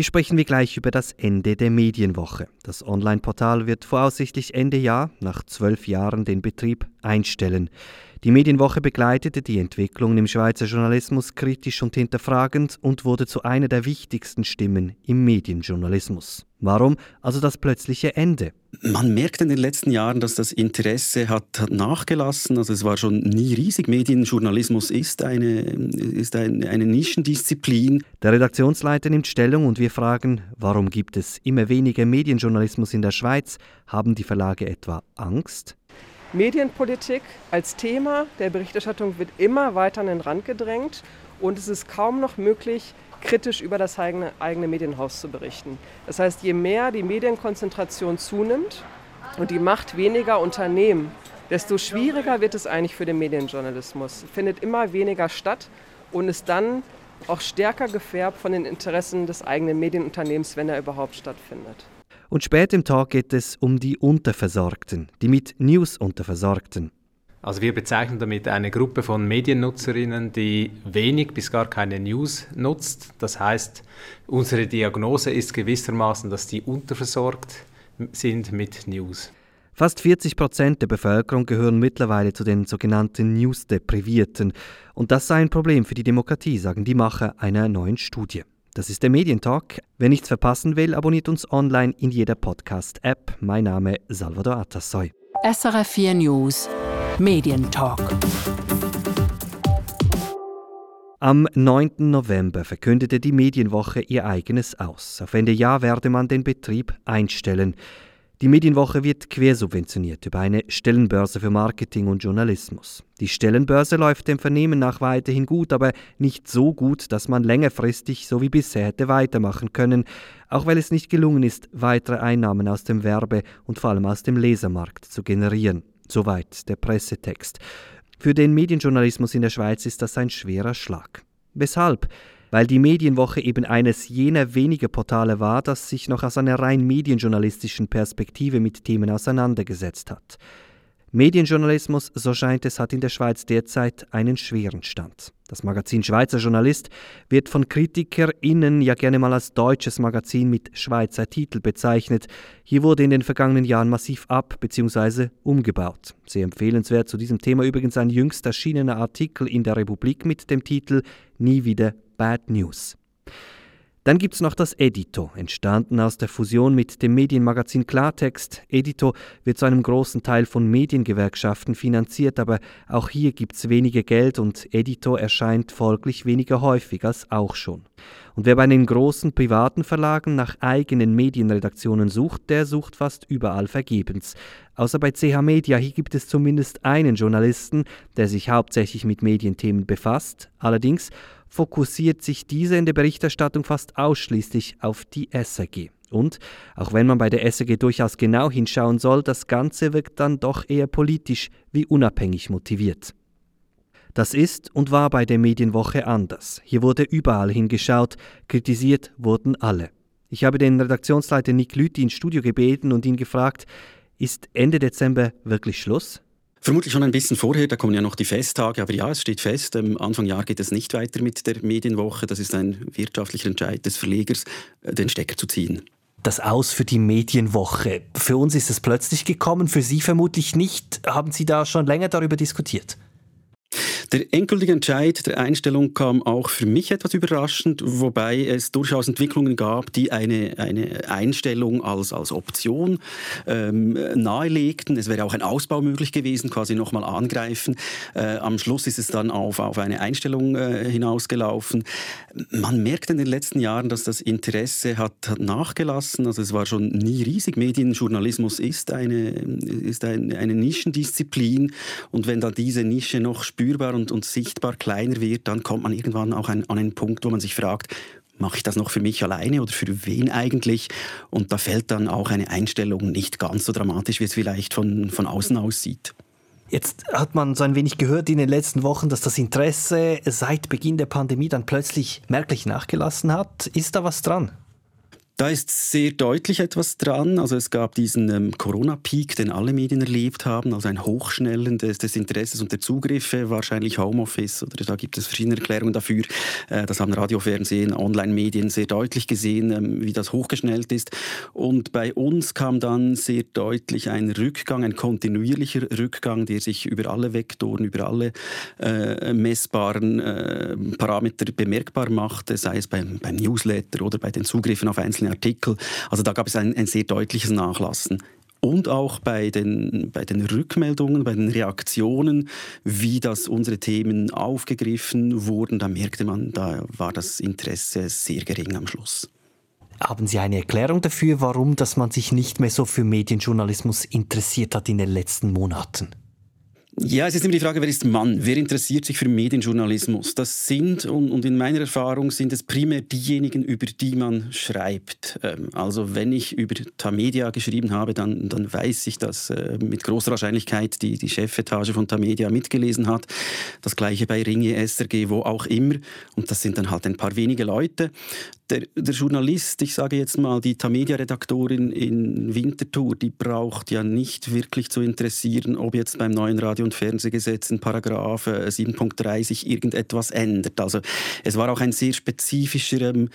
Hier sprechen wir gleich über das Ende der Medienwoche. Das Online-Portal wird voraussichtlich Ende Jahr, nach zwölf Jahren, den Betrieb einstellen. Die Medienwoche begleitete die Entwicklungen im Schweizer Journalismus kritisch und hinterfragend und wurde zu einer der wichtigsten Stimmen im Medienjournalismus. Warum also das plötzliche Ende? Man merkt in den letzten Jahren, dass das Interesse hat, hat nachgelassen. Also es war schon nie riesig. Medienjournalismus ist eine, ist eine, eine Nischendisziplin. Der Redaktionsleiter nimmt Stellung und wir fragen, warum gibt es immer weniger Medienjournalismus in der Schweiz? Haben die Verlage etwa Angst? Medienpolitik als Thema der Berichterstattung wird immer weiter an den Rand gedrängt und es ist kaum noch möglich, kritisch über das eigene, eigene Medienhaus zu berichten. Das heißt, je mehr die Medienkonzentration zunimmt und die Macht weniger Unternehmen, desto schwieriger wird es eigentlich für den Medienjournalismus. Findet immer weniger statt und ist dann auch stärker gefärbt von den Interessen des eigenen Medienunternehmens, wenn er überhaupt stattfindet. Und spät im Tag geht es um die Unterversorgten, die mit News Unterversorgten. Also wir bezeichnen damit eine Gruppe von Mediennutzerinnen, die wenig bis gar keine News nutzt. Das heißt, unsere Diagnose ist gewissermaßen, dass die unterversorgt sind mit News. Fast 40 Prozent der Bevölkerung gehören mittlerweile zu den sogenannten News-Deprivierten. Und das sei ein Problem für die Demokratie, sagen die Macher einer neuen Studie. Das ist der Medientalk. Wer nichts verpassen will, abonniert uns online in jeder Podcast-App. Mein Name Salvador Atassoy. SRF 4 News Medientalk. Am 9. November verkündete die Medienwoche ihr eigenes aus. Auf Ende Jahr werde man den Betrieb einstellen. Die Medienwoche wird quersubventioniert über eine Stellenbörse für Marketing und Journalismus. Die Stellenbörse läuft dem Vernehmen nach weiterhin gut, aber nicht so gut, dass man längerfristig so wie bisher hätte weitermachen können, auch weil es nicht gelungen ist, weitere Einnahmen aus dem Werbe- und vor allem aus dem Lesermarkt zu generieren. Soweit der Pressetext. Für den Medienjournalismus in der Schweiz ist das ein schwerer Schlag. Weshalb? Weil die Medienwoche eben eines jener wenigen Portale war, das sich noch aus einer rein medienjournalistischen Perspektive mit Themen auseinandergesetzt hat. Medienjournalismus, so scheint es, hat in der Schweiz derzeit einen schweren Stand. Das Magazin Schweizer Journalist wird von KritikerInnen ja gerne mal als deutsches Magazin mit Schweizer Titel bezeichnet. Hier wurde in den vergangenen Jahren massiv ab- bzw. umgebaut. Sehr empfehlenswert zu diesem Thema übrigens ein jüngst erschienener Artikel in der Republik mit dem Titel Nie wieder Bad News. Dann gibt es noch das Edito, entstanden aus der Fusion mit dem Medienmagazin Klartext. Edito wird zu einem großen Teil von Mediengewerkschaften finanziert, aber auch hier gibt es weniger Geld und Edito erscheint folglich weniger häufig als auch schon. Und wer bei den großen privaten Verlagen nach eigenen Medienredaktionen sucht, der sucht fast überall vergebens. Außer bei CH Media, hier gibt es zumindest einen Journalisten, der sich hauptsächlich mit Medienthemen befasst. Allerdings fokussiert sich diese in der Berichterstattung fast ausschließlich auf die SRG. Und auch wenn man bei der SRG durchaus genau hinschauen soll, das Ganze wirkt dann doch eher politisch wie unabhängig motiviert. Das ist und war bei der Medienwoche anders. Hier wurde überall hingeschaut, kritisiert wurden alle. Ich habe den Redaktionsleiter Nick Lüthi ins Studio gebeten und ihn gefragt, ist Ende Dezember wirklich Schluss? Vermutlich schon ein bisschen vorher, da kommen ja noch die Festtage, aber ja, es steht fest, ähm, Anfang Jahr geht es nicht weiter mit der Medienwoche. Das ist ein wirtschaftlicher Entscheid des Verlegers, äh, den Stecker zu ziehen. Das Aus für die Medienwoche. Für uns ist es plötzlich gekommen, für Sie vermutlich nicht. Haben Sie da schon länger darüber diskutiert? Der endgültige Entscheid der Einstellung kam auch für mich etwas überraschend, wobei es durchaus Entwicklungen gab, die eine, eine Einstellung als, als Option ähm, nahelegten. Es wäre auch ein Ausbau möglich gewesen, quasi nochmal angreifen. Äh, am Schluss ist es dann auf, auf eine Einstellung äh, hinausgelaufen. Man merkt in den letzten Jahren, dass das Interesse hat, hat nachgelassen. Also es war schon nie riesig. Medienjournalismus ist eine, ist eine, eine Nischendisziplin und wenn dann diese Nische noch spürbar und, und sichtbar kleiner wird, dann kommt man irgendwann auch ein, an einen Punkt, wo man sich fragt, mache ich das noch für mich alleine oder für wen eigentlich? Und da fällt dann auch eine Einstellung nicht ganz so dramatisch, wie es vielleicht von, von außen aussieht. Jetzt hat man so ein wenig gehört in den letzten Wochen, dass das Interesse seit Beginn der Pandemie dann plötzlich merklich nachgelassen hat. Ist da was dran? Da ist sehr deutlich etwas dran. Also es gab diesen ähm, Corona-Peak, den alle Medien erlebt haben, also ein Hochschnellen des, des, Interesses und der Zugriffe, wahrscheinlich Homeoffice oder da gibt es verschiedene Erklärungen dafür. Äh, das haben Radio, Fernsehen, Online-Medien sehr deutlich gesehen, ähm, wie das hochgeschnellt ist. Und bei uns kam dann sehr deutlich ein Rückgang, ein kontinuierlicher Rückgang, der sich über alle Vektoren, über alle äh, messbaren äh, Parameter bemerkbar machte, sei es beim, beim Newsletter oder bei den Zugriffen auf einzelne Artikel. Also da gab es ein, ein sehr deutliches Nachlassen und auch bei den, bei den Rückmeldungen, bei den Reaktionen, wie das unsere Themen aufgegriffen wurden, da merkte man, da war das Interesse sehr gering am Schluss. Haben Sie eine Erklärung dafür, warum dass man sich nicht mehr so für Medienjournalismus interessiert hat in den letzten Monaten? Ja, es ist immer die Frage, wer ist Mann? Wer interessiert sich für Medienjournalismus? Das sind, und, in meiner Erfahrung sind es primär diejenigen, über die man schreibt. Ähm, also wenn ich über Tamedia geschrieben habe, dann, dann weiß ich, dass äh, mit großer Wahrscheinlichkeit die, die Chefetage von Tamedia mitgelesen hat. Das gleiche bei Ringe, SRG, wo auch immer. Und das sind dann halt ein paar wenige Leute der, der, Journalist, ich sage jetzt mal, die Tamedia-Redaktorin in Winterthur, die braucht ja nicht wirklich zu interessieren, ob jetzt beim neuen Radio- und Fernsehgesetz in Paragraph 7.3 äh, irgendetwas ändert. Also es war auch ein sehr spezifischer, ähm,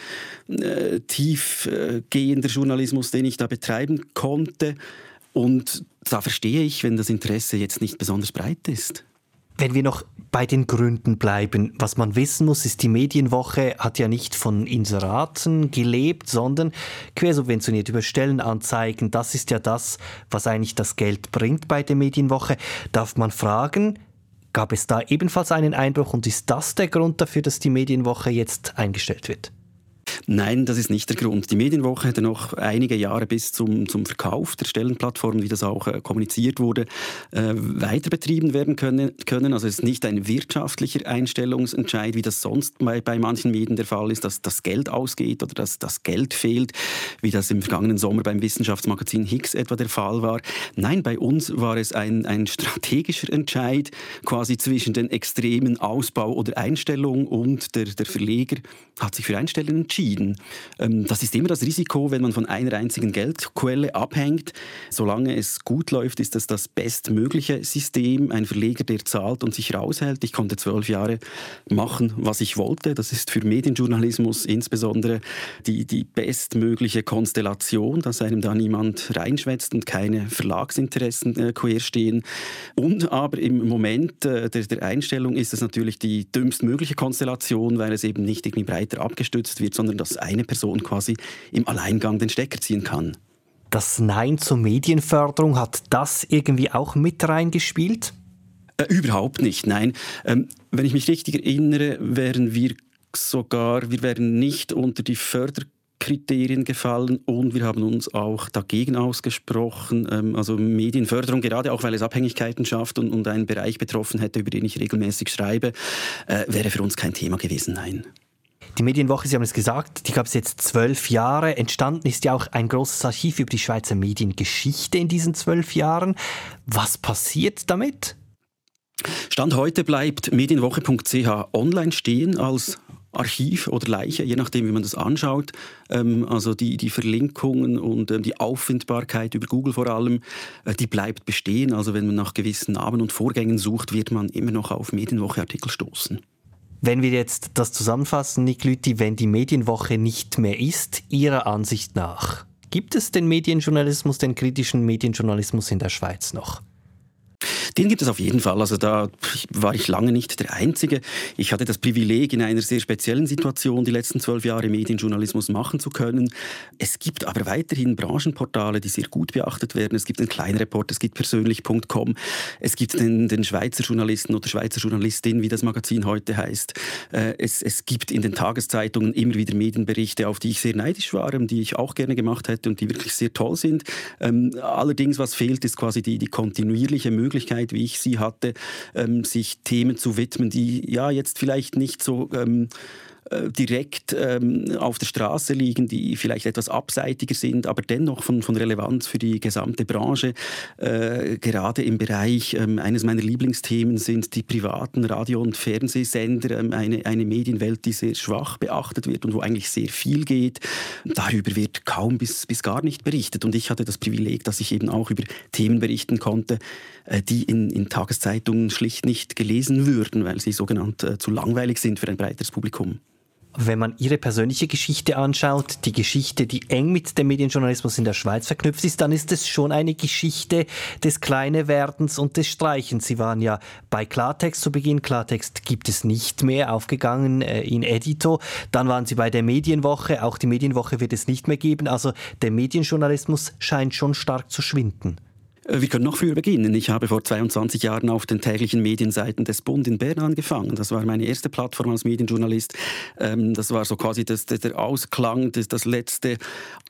äh, tiefgehender Journalismus, den ich da betreiben konnte. Und da verstehe ich, wenn das Interesse jetzt nicht besonders breit ist. Wenn wir noch bei den Gründen bleiben, was man wissen muss, ist, die Medienwoche hat ja nicht von Inseraten gelebt, sondern quersubventioniert über Stellenanzeigen. Das ist ja das, was eigentlich das Geld bringt bei der Medienwoche. Darf man fragen, gab es da ebenfalls einen Einbruch und ist das der Grund dafür, dass die Medienwoche jetzt eingestellt wird? Nein, das ist nicht der Grund. Die Medienwoche hätte noch einige Jahre bis zum, zum Verkauf der Stellenplattform, wie das auch äh, kommuniziert wurde, äh, weiter betrieben werden können, können. Also es ist nicht ein wirtschaftlicher Einstellungsentscheid, wie das sonst bei, bei manchen Medien der Fall ist, dass das Geld ausgeht oder dass das Geld fehlt, wie das im vergangenen Sommer beim Wissenschaftsmagazin Higgs etwa der Fall war. Nein, bei uns war es ein, ein strategischer Entscheid, quasi zwischen den extremen Ausbau oder Einstellung und der, der Verleger hat sich für Einstellen entschieden entschieden. Ähm, das ist immer das Risiko, wenn man von einer einzigen Geldquelle abhängt. Solange es gut läuft, ist das das bestmögliche System. Ein Verleger, der zahlt und sich raushält. Ich konnte zwölf Jahre machen, was ich wollte. Das ist für Medienjournalismus insbesondere die, die bestmögliche Konstellation, dass einem da niemand reinschwätzt und keine Verlagsinteressen äh, querstehen. Und aber im Moment äh, der, der Einstellung ist es natürlich die dümmstmögliche Konstellation, weil es eben nicht irgendwie breiter abgestützt wird, sondern dass eine Person quasi im Alleingang den Stecker ziehen kann. Das Nein zur Medienförderung, hat das irgendwie auch mit reingespielt? Äh, überhaupt nicht, nein. Ähm, wenn ich mich richtig erinnere, wären wir sogar, wir wären nicht unter die Förderkriterien gefallen und wir haben uns auch dagegen ausgesprochen. Ähm, also Medienförderung, gerade auch weil es Abhängigkeiten schafft und, und einen Bereich betroffen hätte, über den ich regelmäßig schreibe, äh, wäre für uns kein Thema gewesen, nein. Die Medienwoche, Sie haben es gesagt, die gab es jetzt zwölf Jahre. Entstanden ist ja auch ein großes Archiv über die Schweizer Mediengeschichte in diesen zwölf Jahren. Was passiert damit? Stand heute bleibt medienwoche.ch online stehen als Archiv oder Leiche, je nachdem, wie man das anschaut. Ähm, also die, die Verlinkungen und ähm, die Auffindbarkeit über Google vor allem, äh, die bleibt bestehen. Also wenn man nach gewissen Namen und Vorgängen sucht, wird man immer noch auf Medienwoche-Artikel stoßen. Wenn wir jetzt das zusammenfassen, Nick Lüthi, wenn die Medienwoche nicht mehr ist, Ihrer Ansicht nach, gibt es den Medienjournalismus, den kritischen Medienjournalismus in der Schweiz noch? Den gibt es auf jeden Fall. Also da war ich lange nicht der Einzige. Ich hatte das Privileg, in einer sehr speziellen Situation die letzten zwölf Jahre Medienjournalismus machen zu können. Es gibt aber weiterhin Branchenportale, die sehr gut beachtet werden. Es gibt den Kleinreport, es gibt persönlich.com, es gibt den, den Schweizer Journalisten oder Schweizer Journalistin, wie das Magazin heute heißt. Äh, es, es gibt in den Tageszeitungen immer wieder Medienberichte, auf die ich sehr neidisch war, die ich auch gerne gemacht hätte und die wirklich sehr toll sind. Ähm, allerdings, was fehlt, ist quasi die, die kontinuierliche Möglichkeit, Möglichkeit, wie ich sie hatte, ähm, sich Themen zu widmen, die ja jetzt vielleicht nicht so ähm, äh, direkt ähm, auf der Straße liegen, die vielleicht etwas abseitiger sind, aber dennoch von, von Relevanz für die gesamte Branche. Äh, gerade im Bereich, ähm, eines meiner Lieblingsthemen sind die privaten Radio- und Fernsehsender, ähm, eine, eine Medienwelt, die sehr schwach beachtet wird und wo eigentlich sehr viel geht. Darüber wird kaum bis, bis gar nicht berichtet. Und ich hatte das Privileg, dass ich eben auch über Themen berichten konnte, äh, die in, in Tageszeitungen schlicht nicht gelesen würden, weil sie sogenannt äh, zu langweilig sind für ein breiteres Publikum. Wenn man Ihre persönliche Geschichte anschaut, die Geschichte, die eng mit dem Medienjournalismus in der Schweiz verknüpft ist, dann ist es schon eine Geschichte des Kleinewerdens und des Streichens. Sie waren ja bei Klartext zu Beginn. Klartext gibt es nicht mehr, aufgegangen äh, in Edito. Dann waren Sie bei der Medienwoche. Auch die Medienwoche wird es nicht mehr geben. Also der Medienjournalismus scheint schon stark zu schwinden. Äh, wir können noch früher beginnen. Ich habe vor 22 Jahren auf den täglichen Medienseiten des Bund in Bern angefangen. Das war meine erste Plattform als Medienjournalist. Ähm, das war so quasi das, der Ausklang, das, das letzte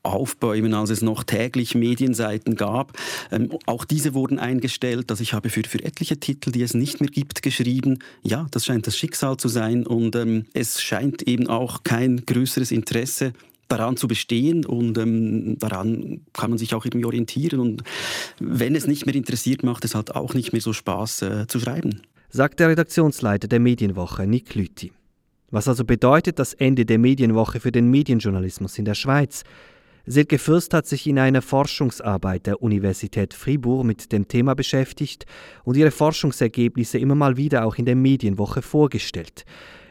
Aufbäumen, als es noch täglich Medienseiten gab. Ähm, auch diese wurden eingestellt. Also ich habe für, für etliche Titel, die es nicht mehr gibt, geschrieben. Ja, das scheint das Schicksal zu sein. Und ähm, es scheint eben auch kein größeres Interesse daran zu bestehen und ähm, daran kann man sich auch irgendwie orientieren. Und wenn es nicht mehr interessiert, macht es halt auch nicht mehr so Spaß äh, zu schreiben. Sagt der Redaktionsleiter der Medienwoche, Nick Lüthi. Was also bedeutet das Ende der Medienwoche für den Medienjournalismus in der Schweiz? Silke Fürst hat sich in einer Forschungsarbeit der Universität Fribourg mit dem Thema beschäftigt und ihre Forschungsergebnisse immer mal wieder auch in der Medienwoche vorgestellt.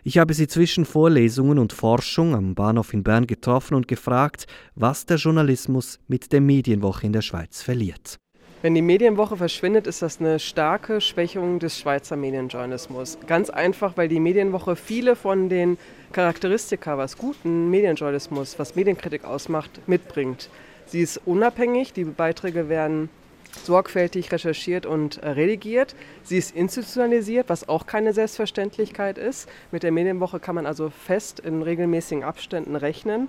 Ich habe sie zwischen Vorlesungen und Forschung am Bahnhof in Bern getroffen und gefragt, was der Journalismus mit der Medienwoche in der Schweiz verliert. Wenn die Medienwoche verschwindet, ist das eine starke Schwächung des Schweizer Medienjournalismus. Ganz einfach, weil die Medienwoche viele von den Charakteristika, was guten Medienjournalismus, was Medienkritik ausmacht, mitbringt. Sie ist unabhängig, die Beiträge werden sorgfältig recherchiert und äh, redigiert. Sie ist institutionalisiert, was auch keine Selbstverständlichkeit ist. Mit der Medienwoche kann man also fest in regelmäßigen Abständen rechnen.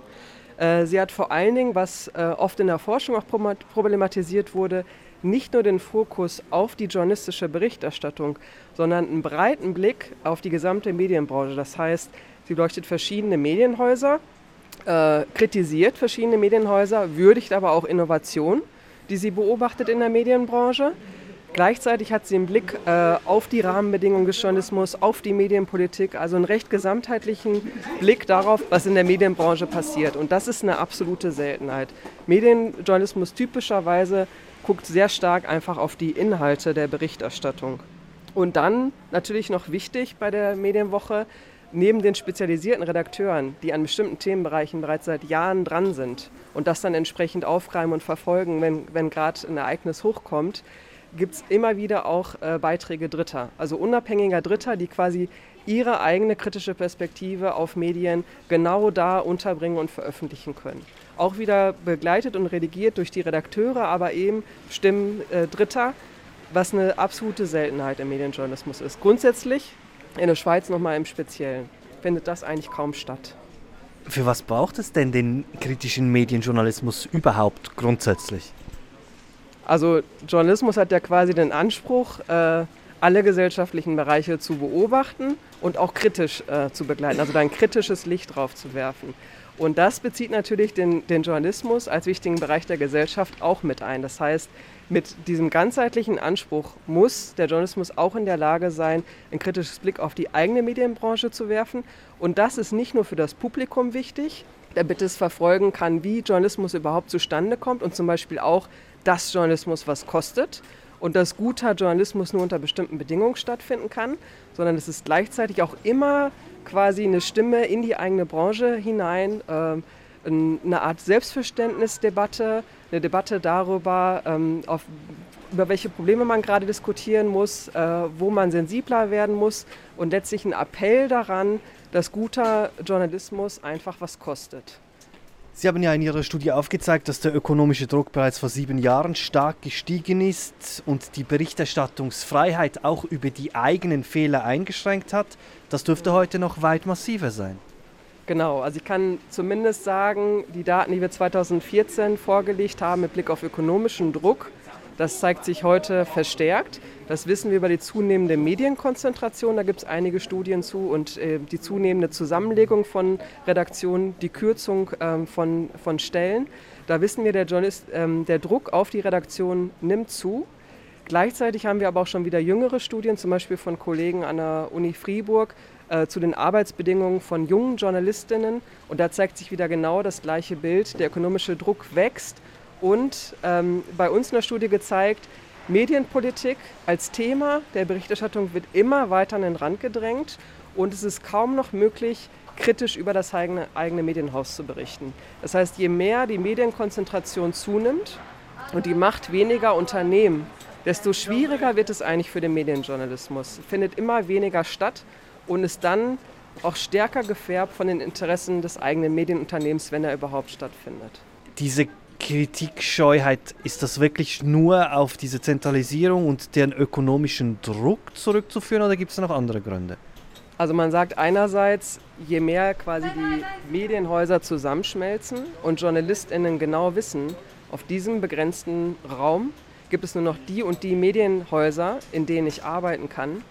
Äh, sie hat vor allen Dingen, was äh, oft in der Forschung auch problematisiert wurde, nicht nur den Fokus auf die journalistische Berichterstattung, sondern einen breiten Blick auf die gesamte Medienbranche. Das heißt, sie leuchtet verschiedene Medienhäuser, kritisiert verschiedene Medienhäuser, würdigt aber auch Innovation die sie beobachtet in der Medienbranche. Gleichzeitig hat sie einen Blick äh, auf die Rahmenbedingungen des Journalismus, auf die Medienpolitik, also einen recht gesamtheitlichen Blick darauf, was in der Medienbranche passiert. Und das ist eine absolute Seltenheit. Medienjournalismus typischerweise guckt sehr stark einfach auf die Inhalte der Berichterstattung. Und dann natürlich noch wichtig bei der Medienwoche, neben den spezialisierten Redakteuren, die an bestimmten Themenbereichen bereits seit Jahren dran sind und das dann entsprechend aufgreifen und verfolgen, wenn, wenn gerade ein Ereignis hochkommt, gibt es immer wieder auch äh, Beiträge Dritter, also unabhängiger Dritter, die quasi ihre eigene kritische Perspektive auf Medien genau da unterbringen und veröffentlichen können. Auch wieder begleitet und redigiert durch die Redakteure, aber eben Stimmen äh, Dritter, was eine absolute Seltenheit im Medienjournalismus ist. Grundsätzlich in der Schweiz nochmal im Speziellen findet das eigentlich kaum statt. Für was braucht es denn den kritischen Medienjournalismus überhaupt grundsätzlich? Also Journalismus hat ja quasi den Anspruch, äh, alle gesellschaftlichen Bereiche zu beobachten und auch kritisch äh, zu begleiten, also da ein kritisches Licht drauf zu werfen. Und das bezieht natürlich den, den Journalismus als wichtigen Bereich der Gesellschaft auch mit ein. Das heißt, mit diesem ganzheitlichen Anspruch muss der Journalismus auch in der Lage sein, ein kritisches Blick auf die eigene Medienbranche zu werfen. Und das ist nicht nur für das Publikum wichtig, damit es verfolgen kann, wie Journalismus überhaupt zustande kommt und zum Beispiel auch, dass Journalismus was kostet und dass guter Journalismus nur unter bestimmten Bedingungen stattfinden kann, sondern es ist gleichzeitig auch immer quasi eine Stimme in die eigene Branche hinein, äh, eine Art Selbstverständnisdebatte, eine Debatte darüber, ähm, auf, über welche Probleme man gerade diskutieren muss, äh, wo man sensibler werden muss und letztlich ein Appell daran, dass guter Journalismus einfach was kostet. Sie haben ja in Ihrer Studie aufgezeigt, dass der ökonomische Druck bereits vor sieben Jahren stark gestiegen ist und die Berichterstattungsfreiheit auch über die eigenen Fehler eingeschränkt hat. Das dürfte heute noch weit massiver sein. Genau, also ich kann zumindest sagen, die Daten, die wir 2014 vorgelegt haben mit Blick auf ökonomischen Druck, Das zeigt sich heute verstärkt. Das wissen wir über die zunehmende Medienkonzentration. Da gibt es einige Studien zu und äh, die zunehmende Zusammenlegung von Redaktionen, die Kürzung ähm, von, von Stellen. Da wissen wir, der, Journalist, ähm, der Druck auf die Redaktion nimmt zu. Gleichzeitig haben wir aber auch schon wieder jüngere Studien, zum Beispiel von Kollegen an der Uni Fribourg, äh, zu den Arbeitsbedingungen von jungen Journalistinnen. Und da zeigt sich wieder genau das gleiche Bild. Der ökonomische Druck wächst und ähm, bei uns in der Studie gezeigt, Medienpolitik als Thema der Berichterstattung wird immer weiter an den Rand gedrängt und es ist kaum noch möglich, kritisch über das eigene, eigene Medienhaus zu berichten. Das heißt, je mehr die Medienkonzentration zunimmt und die Macht weniger Unternehmen, desto schwieriger wird es eigentlich für den Medienjournalismus. Findet immer weniger statt und ist dann auch stärker gefärbt von den Interessen des eigenen Medienunternehmens, wenn er überhaupt stattfindet. Diese Kritikscheuheit, ist das wirklich nur auf diese Zentralisierung und den ökonomischen Druck zurückzuführen oder gibt es noch andere Gründe? Also man sagt einerseits, je mehr quasi die Medienhäuser zusammenschmelzen und Journalistinnen genau wissen, auf diesem begrenzten Raum gibt es nur noch die und die Medienhäuser, in denen ich arbeiten kann,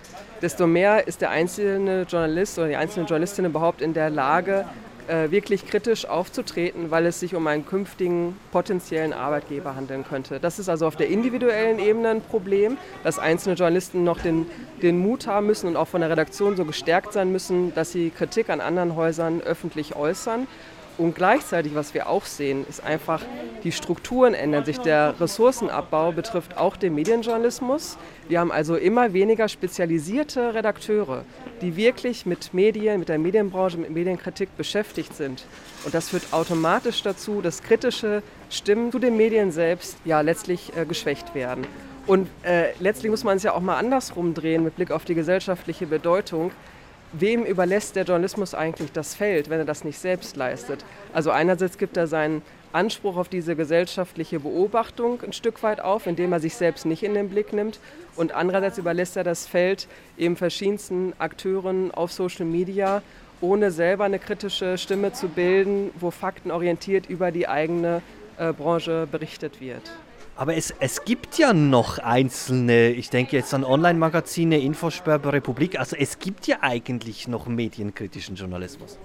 desto mehr ist der einzelne Journalist oder die einzelne Journalistin überhaupt in der Lage, äh, wirklich kritisch aufzutreten, weil es sich um einen künftigen potenziellen Arbeitgeber handeln könnte. Das ist also auf der individuellen Ebene ein Problem, dass einzelne Journalisten noch den, den Mut haben müssen und auch von der Redaktion so gestärkt sein müssen, dass sie Kritik an anderen Häusern öffentlich äußern. Und gleichzeitig, was wir auch sehen, ist einfach, die Strukturen ändern sich. Der Ressourcenabbau betrifft auch den Medienjournalismus. Wir haben also immer weniger spezialisierte Redakteure, die wirklich mit Medien, mit der Medienbranche, mit Medienkritik beschäftigt sind. Und das führt automatisch dazu, dass kritische Stimmen zu den Medien selbst ja letztlich äh, geschwächt werden. Und äh, letztlich muss man es ja auch mal andersrum drehen mit Blick auf die gesellschaftliche Bedeutung wem überlässt der Journalismus eigentlich das Feld, wenn er das nicht selbst leistet? Also einerseits gibt er seinen Anspruch auf diese gesellschaftliche Beobachtung ein Stück weit auf, indem er sich selbst nicht in den Blick nimmt. Und andererseits überlässt er das Feld eben verschiedensten Akteuren auf Social Media, ohne selber eine kritische Stimme zu bilden, wo faktenorientiert über die eigene äh, Branche berichtet wird. Aber es, es gibt ja noch einzelne, ich denke jetzt an Online-Magazine, Infosperber, Republik, also es gibt ja eigentlich noch medienkritischen Journalismus.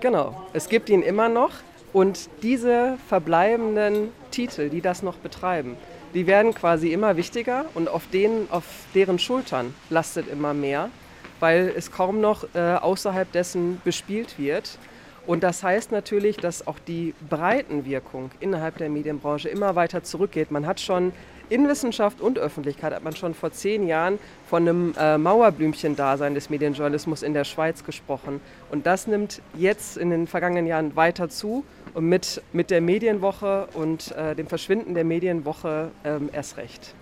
Genau, es gibt ihn immer noch und diese verbleibenden Titel, die das noch betreiben, die werden quasi immer wichtiger und auf, denen, auf deren Schultern lastet immer mehr, weil es kaum noch äh, außerhalb dessen bespielt wird. Und das heißt natürlich, dass auch die Breitenwirkung innerhalb der Medienbranche immer weiter zurückgeht. Man hat schon in Wissenschaft und Öffentlichkeit hat man schon vor zehn Jahren von einem äh, Mauerblümchen-Dasein des Medienjournalismus in der Schweiz gesprochen. Und das nimmt jetzt in den vergangenen Jahren weiter zu und mit, mit der Medienwoche und äh, dem Verschwinden der Medienwoche ähm, erst recht.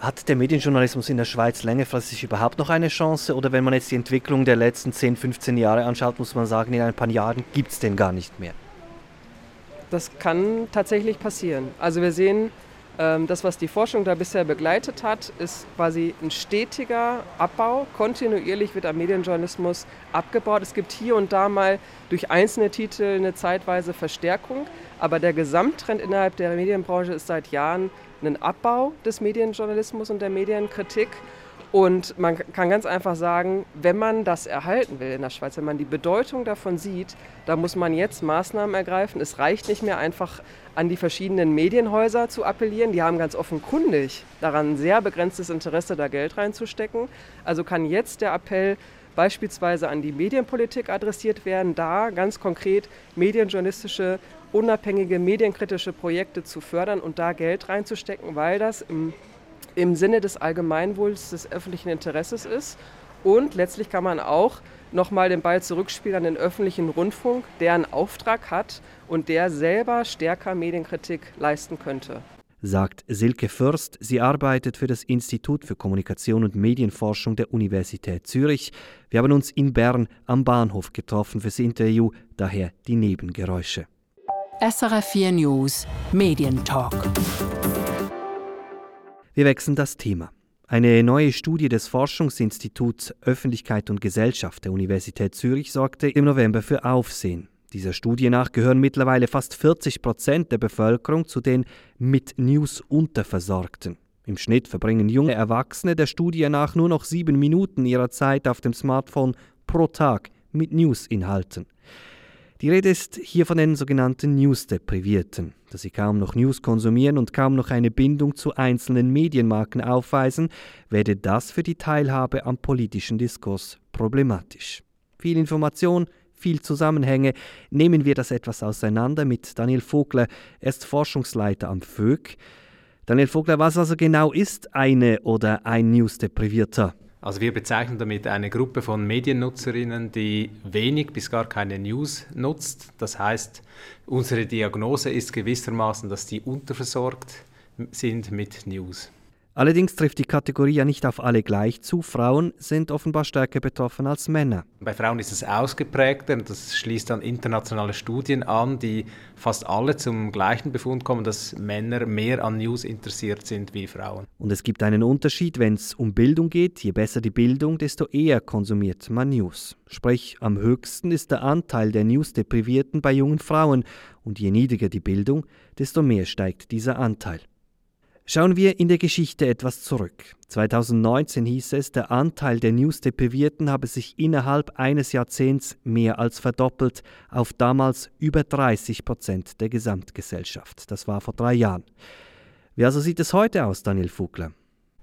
Hat der Medienjournalismus in der Schweiz längerfristig überhaupt noch eine Chance? Oder wenn man jetzt die Entwicklung der letzten 10, 15 Jahre anschaut, muss man sagen, in ein paar Jahren gibt es den gar nicht mehr? Das kann tatsächlich passieren. Also wir sehen, ähm, das, was die Forschung da bisher begleitet hat, ist quasi ein stetiger Abbau. Kontinuierlich wird am Medienjournalismus abgebaut. Es gibt hier und da mal durch einzelne Titel eine zeitweise Verstärkung. Aber der Gesamttrend innerhalb der Medienbranche ist seit Jahren einen Abbau des Medienjournalismus und der Medienkritik. Und man kann ganz einfach sagen, wenn man das erhalten will in der Schweiz, wenn man die Bedeutung davon sieht, da muss man jetzt Maßnahmen ergreifen. Es reicht nicht mehr einfach an die verschiedenen Medienhäuser zu appellieren. Die haben ganz offenkundig daran sehr begrenztes Interesse, da Geld reinzustecken. Also kann jetzt der Appell beispielsweise an die Medienpolitik adressiert werden, da ganz konkret medienjournalistische unabhängige medienkritische Projekte zu fördern und da Geld reinzustecken, weil das im, im Sinne des Allgemeinwohls des öffentlichen Interesses ist. Und letztlich kann man auch nochmal den Ball zurückspielen an den öffentlichen Rundfunk, der einen Auftrag hat und der selber stärker Medienkritik leisten könnte. Sagt Silke Fürst. Sie arbeitet für das Institut für Kommunikation und Medienforschung der Universität Zürich. Wir haben uns in Bern am Bahnhof getroffen fürs Interview, daher die Nebengeräusche. SRF4 News Medientalk. Wir wechseln das Thema. Eine neue Studie des Forschungsinstituts Öffentlichkeit und Gesellschaft der Universität Zürich sorgte im November für Aufsehen. Dieser Studie nach gehören mittlerweile fast 40 Prozent der Bevölkerung zu den mit News unterversorgten. Im Schnitt verbringen junge Erwachsene der Studie nach nur noch sieben Minuten ihrer Zeit auf dem Smartphone pro Tag mit News-Inhalten. Die Rede ist hier von den sogenannten News-Deprivierten, dass sie kaum noch News konsumieren und kaum noch eine Bindung zu einzelnen Medienmarken aufweisen, werde das für die Teilhabe am politischen Diskurs problematisch. Viel Information, viel Zusammenhänge. Nehmen wir das etwas auseinander mit Daniel Vogler, er ist Forschungsleiter am FÖG. Daniel Vogler, was also genau ist eine oder ein News-Deprivierter? Also wir bezeichnen damit eine Gruppe von Mediennutzerinnen, die wenig bis gar keine News nutzt. Das heißt, unsere Diagnose ist gewissermaßen, dass die unterversorgt sind mit News. Allerdings trifft die Kategorie ja nicht auf alle gleich zu. Frauen sind offenbar stärker betroffen als Männer. Bei Frauen ist es ausgeprägter. Das schließt dann internationale Studien an, die fast alle zum gleichen Befund kommen, dass Männer mehr an News interessiert sind wie Frauen. Und es gibt einen Unterschied, wenn es um Bildung geht. Je besser die Bildung, desto eher konsumiert man News. Sprich, am höchsten ist der Anteil der News-Deprivierten bei jungen Frauen. Und je niedriger die Bildung, desto mehr steigt dieser Anteil. Schauen wir in der Geschichte etwas zurück. 2019 hieß es, der Anteil der News-Deprivierten habe sich innerhalb eines Jahrzehnts mehr als verdoppelt auf damals über 30 Prozent der Gesamtgesellschaft. Das war vor drei Jahren. Wie also sieht es heute aus, Daniel Fugler?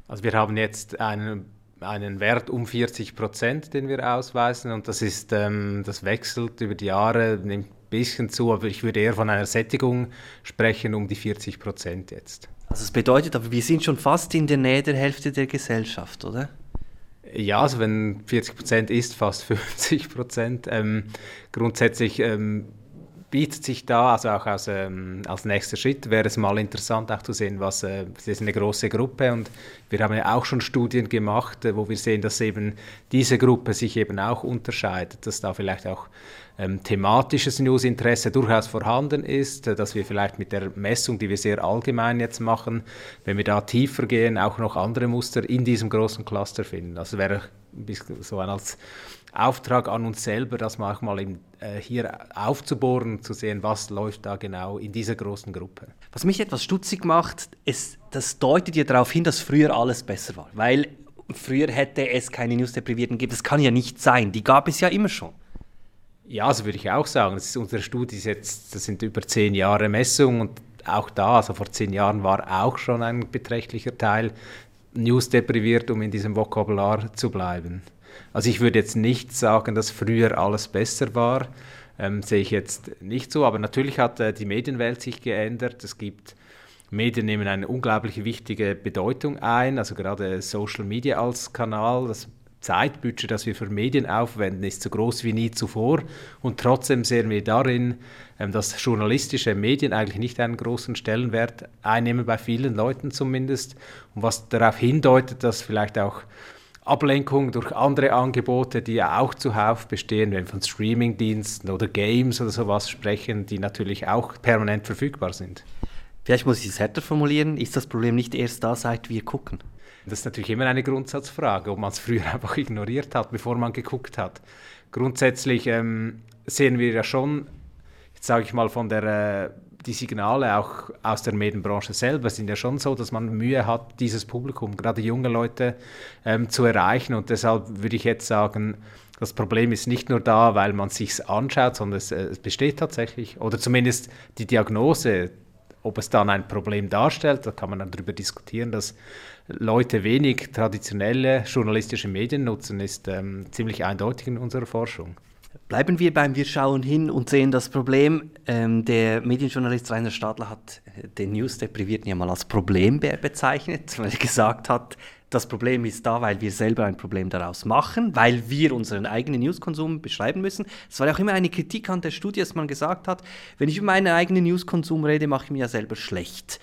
Also wir haben jetzt einen, einen Wert um 40 Prozent, den wir ausweisen und das ist, ähm, das wechselt über die Jahre, nimmt ein bisschen zu, aber ich würde eher von einer Sättigung sprechen um die 40 Prozent jetzt. Also es bedeutet aber, wir sind schon fast in der Nähe der Hälfte der Gesellschaft, oder? Ja, also wenn 40 Prozent ist, fast 50 Prozent. Ähm, grundsätzlich ähm, bietet sich da, also auch als, ähm, als nächster Schritt, wäre es mal interessant auch zu sehen, was, äh, das ist eine große Gruppe und wir haben ja auch schon Studien gemacht, äh, wo wir sehen, dass eben diese Gruppe sich eben auch unterscheidet, dass da vielleicht auch ähm, thematisches Newsinteresse durchaus vorhanden ist, äh, dass wir vielleicht mit der Messung, die wir sehr allgemein jetzt machen, wenn wir da tiefer gehen, auch noch andere Muster in diesem großen Cluster finden. Also wäre ein bisschen so ein als Auftrag an uns selber, das manchmal im, äh, hier aufzubohren, zu sehen, was läuft da genau in dieser großen Gruppe. Was mich etwas stutzig macht, ist, das deutet ja darauf hin, dass früher alles besser war. Weil früher hätte es keine News-Deprivierten gegeben. Das kann ja nicht sein. Die gab es ja immer schon. Ja, so würde ich auch sagen. Das ist unsere Studie jetzt, das sind über zehn Jahre Messung und auch da, also vor zehn Jahren war auch schon ein beträchtlicher Teil News depriviert, um in diesem Vokabular zu bleiben. Also ich würde jetzt nicht sagen, dass früher alles besser war, ähm, sehe ich jetzt nicht so, aber natürlich hat äh, die Medienwelt sich geändert. Es gibt Medien nehmen eine unglaublich wichtige Bedeutung ein, also gerade Social Media als Kanal, das Zeitbudget, das wir für Medien aufwenden, ist so groß wie nie zuvor. Und trotzdem sehen wir darin, ähm, dass journalistische Medien eigentlich nicht einen großen Stellenwert einnehmen, bei vielen Leuten zumindest. Und was darauf hindeutet, dass vielleicht auch Ablenkung durch andere Angebote, die ja auch zuhauf bestehen, wenn wir von Streamingdiensten oder Games oder sowas sprechen, die natürlich auch permanent verfügbar sind. Vielleicht muss ich es härter formulieren, ist das Problem nicht erst da, seit wir gucken? Das ist natürlich immer eine Grundsatzfrage, ob man es früher einfach ignoriert hat, bevor man geguckt hat. Grundsätzlich ähm, sehen wir ja schon, jetzt sage ich mal, von der äh, die Signale auch aus der Medienbranche selber sind ja schon so, dass man Mühe hat, dieses Publikum, gerade junge Leute, ähm, zu erreichen. Und deshalb würde ich jetzt sagen, das Problem ist nicht nur da, weil man sich anschaut, sondern es, äh, es besteht tatsächlich. Oder zumindest die Diagnose, ob es dann ein Problem darstellt, da kann man dann darüber diskutieren, dass Leute wenig traditionelle journalistische Medien nutzen, ist ähm, ziemlich eindeutig in unserer Forschung. Bleiben wir beim Wir schauen hin und sehen das Problem. Ähm, der Medienjournalist Rainer Stadler hat äh, den News-Deprivierten ja mal als Problembär bezeichnet, weil er gesagt hat, das Problem ist da, weil wir selber ein Problem daraus machen, weil wir unseren eigenen Newskonsum beschreiben müssen. Es war ja auch immer eine Kritik an der Studie, dass man gesagt hat, wenn ich über meinen eigenen Newskonsum rede, mache ich mir ja selber schlecht.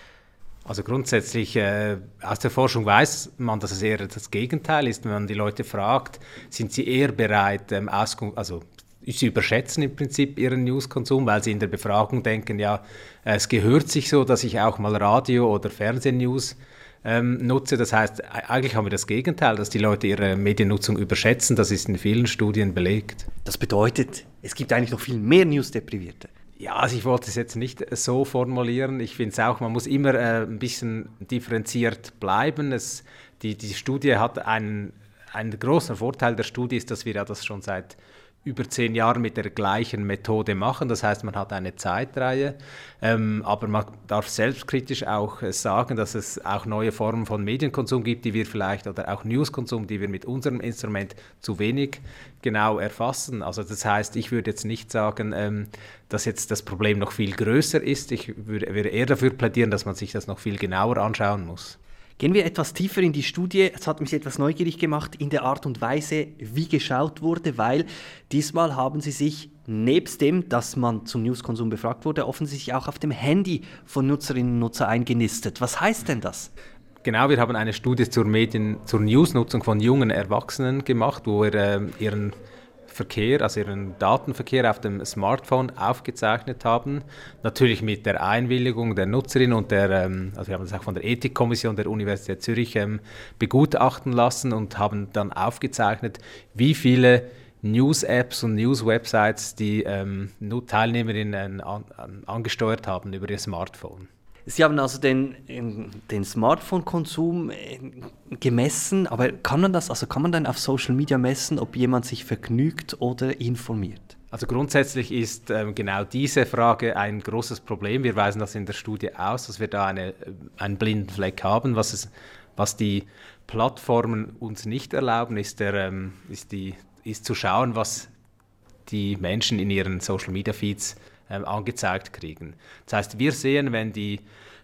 Also grundsätzlich äh, aus der Forschung weiß man, dass es eher das Gegenteil ist. Wenn man die Leute fragt, sind sie eher bereit, ähm, also sie überschätzen im Prinzip ihren Newskonsum, weil sie in der Befragung denken, ja, es gehört sich so, dass ich auch mal Radio- oder Fernsehnews ähm, nutze. Das heißt, e-, eigentlich haben wir das Gegenteil, dass die Leute ihre Mediennutzung überschätzen. Das ist in vielen Studien belegt. Das bedeutet, es gibt eigentlich noch viel mehr News-Deprivierte. Ja, also ich wollte es jetzt nicht so formulieren. Ich finde es auch, man muss immer äh, ein bisschen differenziert bleiben. Es, die, die Studie hat einen, einen großen Vorteil der Studie ist, dass wir ja das schon seit über zehn Jahren mit der gleichen Methode machen. Das heißt, man hat eine Zeitreihe, ähm, aber man darf selbstkritisch auch äh, sagen, dass es auch neue Formen von Medienkonsum gibt, die wir vielleicht oder auch Newskonsum, die wir mit unserem Instrument zu wenig genau erfassen. Also das heißt, ich würde jetzt nicht sagen, ähm, dass jetzt das Problem noch viel größer ist. Ich würde, würde eher dafür plädieren, dass man sich das noch viel genauer anschauen muss. Gehen wir etwas tiefer in die Studie. Es hat mich etwas neugierig gemacht in der Art und Weise, wie geschaut wurde, weil diesmal haben Sie sich nebst dem, dass man zum Newskonsum befragt wurde, offensichtlich auch auf dem Handy von Nutzerinnen und Nutzern eingenistet. Was heißt denn das? Genau, wir haben eine Studie zur Medien, zur Newsnutzung von jungen Erwachsenen gemacht, wo wir äh, ihren Verkehr, also ihren Datenverkehr auf dem Smartphone aufgezeichnet haben. Natürlich mit der Einwilligung der Nutzerin und der, ähm, also wir haben das auch von der Ethikkommission der Universität Zürich ähm, begutachten lassen und haben dann aufgezeichnet, wie viele News-Apps und News-Websites die ähm, Teilnehmerinnen an, an, angesteuert haben über ihr Smartphone. Sie haben also den, den Smartphone-Konsum äh, gemessen, aber kann man das, also kann man dann auf Social Media messen, ob jemand sich vergnügt oder informiert? Also grundsätzlich ist ähm, genau diese Frage ein großes Problem. Wir weisen das in der Studie aus, dass wir da eine, äh, einen blinden Fleck haben. Was, es, was die Plattformen uns nicht erlauben, ist, der, ähm, ist, die, ist zu schauen, was die Menschen in ihren Social-Media-Feeds ähm, angezeigt kriegen. Das heißt, wir sehen, wenn die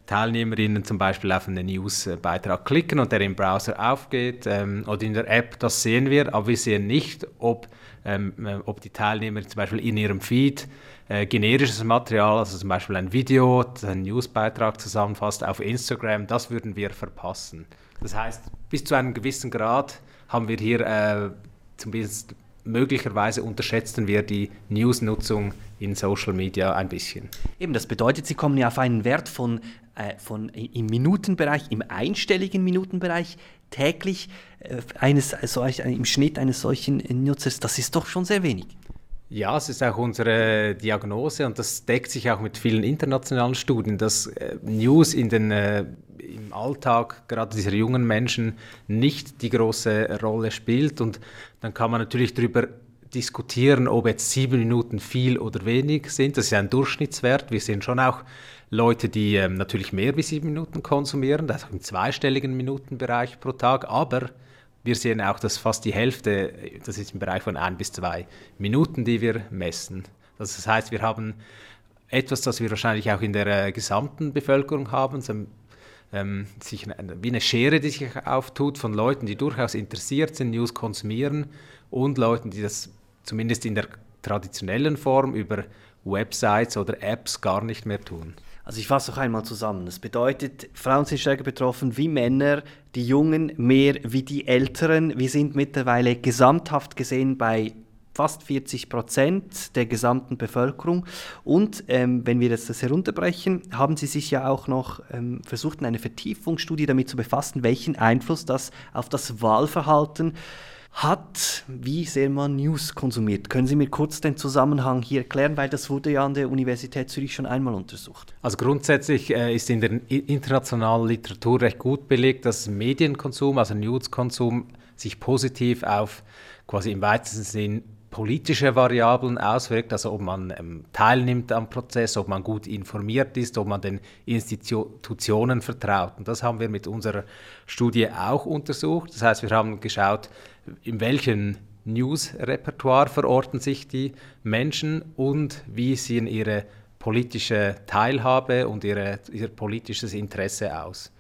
Teilnehmerinnen zum Beispiel auf einen Newsbeitrag klicken und der im Browser aufgeht ähm, oder in der App, das sehen wir, aber wir sehen nicht, ob, ähm, äh, ob die Teilnehmer zum Beispiel in ihrem Feed äh, generisches Material, also zum Beispiel ein Video, einen Newsbeitrag zusammenfasst auf Instagram, das würden wir verpassen. Das heißt, bis zu einem gewissen Grad haben wir hier äh, zumindest möglicherweise unterschätzen wir die News-Nutzung in Social Media ein bisschen. Eben, das bedeutet, Sie kommen ja auf einen Wert von, äh, von im Minutenbereich, im einstelligen Minutenbereich täglich äh, eines, solch, im Schnitt eines solchen Nutzers. Das ist doch schon sehr wenig. Ja, es ist auch unsere Diagnose und das deckt sich auch mit vielen internationalen Studien, dass äh, News in den, äh, im Alltag gerade dieser jungen Menschen nicht die große Rolle spielt. Und dann kann man natürlich darüber diskutieren, ob jetzt sieben Minuten viel oder wenig sind. Das ist ein Durchschnittswert. Wir sehen schon auch Leute, die ähm, natürlich mehr wie sieben Minuten konsumieren, das ist im zweistelligen Minutenbereich pro Tag, aber wir sehen auch, dass fast die Hälfte, das ist im Bereich von ein bis zwei Minuten, die wir messen. Das heißt, wir haben etwas, das wir wahrscheinlich auch in der äh, gesamten Bevölkerung haben, so, ähm, sich eine, wie eine Schere, die sich auftut von Leuten, die durchaus interessiert sind, News konsumieren und Leuten, die das zumindest in der traditionellen Form über Websites oder Apps gar nicht mehr tun. Also ich fasse noch einmal zusammen. Das bedeutet, Frauen sind stärker betroffen wie Männer, die Jungen mehr wie die Älteren. Wir sind mittlerweile gesamthaft gesehen bei fast 40 Prozent der gesamten Bevölkerung. Und ähm, wenn wir jetzt das herunterbrechen, haben Sie sich ja auch noch ähm, versucht, eine Vertiefungsstudie damit zu befassen, welchen Einfluss das auf das Wahlverhalten hat, wie sehr man News konsumiert. Können Sie mir kurz den Zusammenhang hier erklären, weil das wurde ja an der Universität Zürich schon einmal untersucht. Also grundsätzlich äh, ist in der internationalen Literatur recht gut belegt, dass Medienkonsum, also Newskonsum, sich positiv auf quasi im weitesten Sinn politische Variablen auswirkt, also ob man ähm, teilnimmt am Prozess, ob man gut informiert ist, ob man den Institutionen vertraut. Und das haben wir mit unserer Studie auch untersucht. Das heißt, wir haben geschaut, in welchem News-Repertoire verorten sich die Menschen und wie sehen ihre politische Teilhabe und ihre, ihr politisches Interesse aus.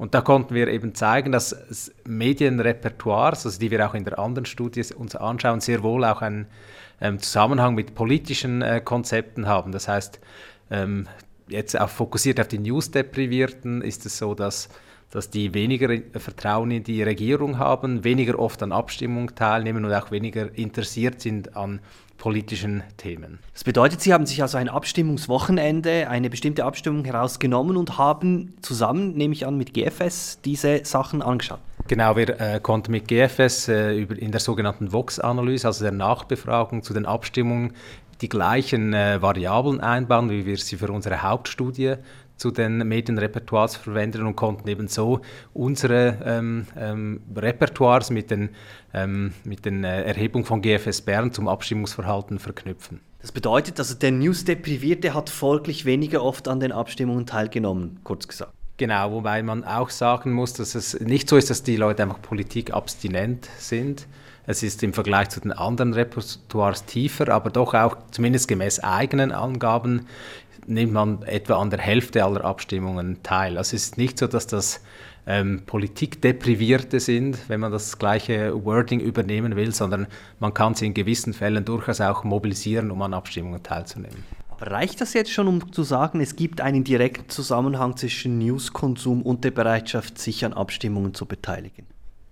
Und da konnten wir eben zeigen, dass Medienrepertoires, also die wir auch in der anderen Studie uns anschauen, sehr wohl auch einen ähm, Zusammenhang mit politischen äh, Konzepten haben. Das heißt, ähm, jetzt auch fokussiert auf die News-Deprivierten ist es so, dass dass die weniger Vertrauen in die Regierung haben, weniger oft an Abstimmungen teilnehmen und auch weniger interessiert sind an politischen Themen. Das bedeutet, Sie haben sich also ein Abstimmungswochenende, eine bestimmte Abstimmung herausgenommen und haben zusammen, nehme ich an, mit GFS diese Sachen angeschaut. Genau, wir äh, konnten mit GFS äh, über, in der sogenannten Vox-Analyse, also der Nachbefragung zu den Abstimmungen, die gleichen äh, Variablen einbauen, wie wir sie für unsere Hauptstudie zu den Medienrepertoires verwenden und konnten eben so unsere ähm, ähm, Repertoires mit den, ähm, mit den äh, Erhebungen von GFS Bern zum Abstimmungsverhalten verknüpfen. Das bedeutet, also der News-Deprivierte hat folglich weniger oft an den Abstimmungen teilgenommen, kurz gesagt. Genau, wobei man auch sagen muss, dass es nicht so ist, dass die Leute einfach politikabstinent sind. Es ist im Vergleich zu den anderen Repertoires tiefer, aber doch auch zumindest gemäß eigenen Angaben nimmt man etwa an der Hälfte aller Abstimmungen teil. Also es ist nicht so, dass das ähm, Politikdeprivierte sind, wenn man das gleiche Wording übernehmen will, sondern man kann sie in gewissen Fällen durchaus auch mobilisieren, um an Abstimmungen teilzunehmen. Aber reicht das jetzt schon, um zu sagen, es gibt einen direkten Zusammenhang zwischen Newskonsum und der Bereitschaft, sich an Abstimmungen zu beteiligen?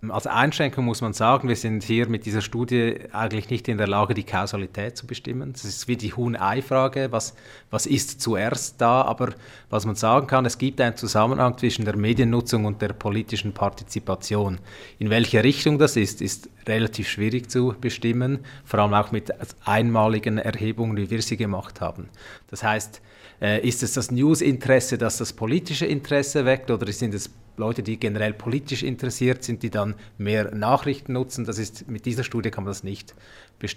Als Einschränkung muss man sagen, wir sind hier mit dieser Studie eigentlich nicht in der Lage, die Kausalität zu bestimmen. Das ist wie die Huhn-Ei-Frage, was, was ist zuerst da? Aber was man sagen kann, es gibt einen Zusammenhang zwischen der Mediennutzung und der politischen Partizipation. In welche Richtung das ist, ist relativ schwierig zu bestimmen, vor allem auch mit einmaligen Erhebungen, wie wir sie gemacht haben. Das heißt, äh, ist es das News-Interesse, das das politische Interesse weckt oder sind es Leute, die generell politisch interessiert sind, die dann mehr Nachrichten nutzen. Das ist, mit dieser Studie kann man das nicht,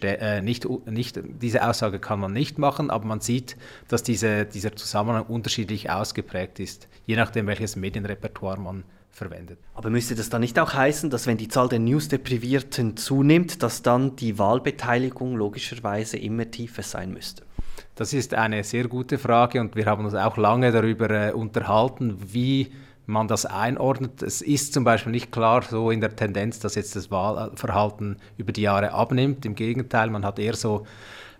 äh, nicht, nicht, diese Aussage kann man nicht machen, aber man sieht, dass diese, dieser Zusammenhang unterschiedlich ausgeprägt ist, je nachdem, welches Medienrepertoire man verwendet. Aber müsste das dann nicht auch heißen, dass wenn die Zahl der News-Deprivierten zunimmt, dass dann die Wahlbeteiligung logischerweise immer tiefer sein müsste? Das ist eine sehr gute Frage und wir haben uns auch lange darüber äh, unterhalten, wie man das einordnet. Es ist zum Beispiel nicht klar so in der Tendenz, dass jetzt das Wahlverhalten über die Jahre abnimmt. Im Gegenteil, man hat eher so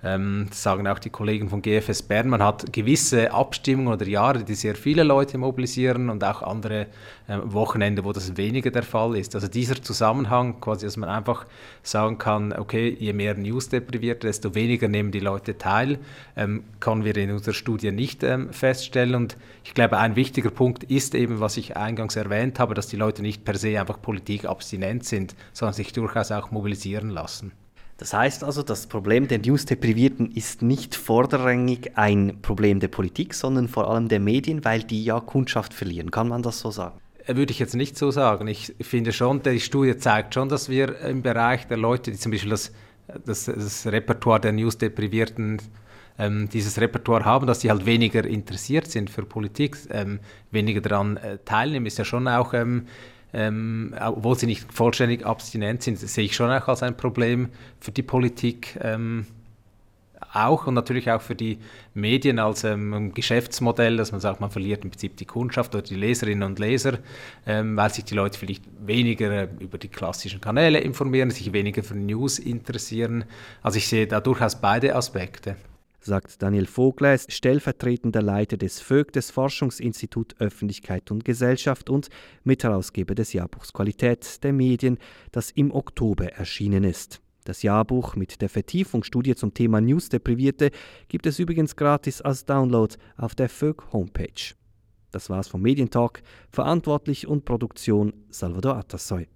ähm, das sagen auch die Kollegen von GFS Bern, man hat gewisse Abstimmungen oder Jahre, die sehr viele Leute mobilisieren und auch andere äh, Wochenende, wo das weniger der Fall ist. Also dieser Zusammenhang, quasi, dass man einfach sagen kann, okay, je mehr News depriviert, desto weniger nehmen die Leute teil, ähm, können wir in unserer Studie nicht ähm, feststellen. Und ich glaube, ein wichtiger Punkt ist eben, was ich eingangs erwähnt habe, dass die Leute nicht per se einfach politikabstinent sind, sondern sich durchaus auch mobilisieren lassen. Das heißt also, das Problem der News-Deprivierten ist nicht vorderrangig ein Problem der Politik, sondern vor allem der Medien, weil die ja Kundschaft verlieren. Kann man das so sagen? Äh, würde ich jetzt nicht so sagen. Ich finde schon, die Studie zeigt schon, dass wir im Bereich der Leute, die zum Beispiel das, das, das Repertoire der News-Deprivierten ähm, dieses Repertoire haben, dass die halt weniger interessiert sind für Politik, ähm, weniger daran äh, teilnehmen, ist ja schon auch ähm, ähm, obwohl sie nicht vollständig abstinent sind, sehe ich schon auch als ein Problem für die Politik. Ähm, auch und natürlich auch für die Medien als ähm, Geschäftsmodell, dass man sagt, man verliert im Prinzip die Kundschaft oder die Leserinnen und Leser, ähm, weil sich die Leute vielleicht weniger äh, über die klassischen Kanäle informieren, sich weniger für News interessieren. Also ich sehe da durchaus beide Aspekte sagt Daniel Vogler, stellvertretender Leiter des VÖG, des Forschungsinstitut Öffentlichkeit und Gesellschaft und Mitherausgeber des Jahrbuchs Qualität der Medien, das im Oktober erschienen ist. Das Jahrbuch mit der Vertiefungsstudie zum Thema News Deprivierte gibt es übrigens gratis als Download auf der VÖG Homepage. Das war's vom Medientalk. Verantwortlich und Produktion Salvador Atassoy.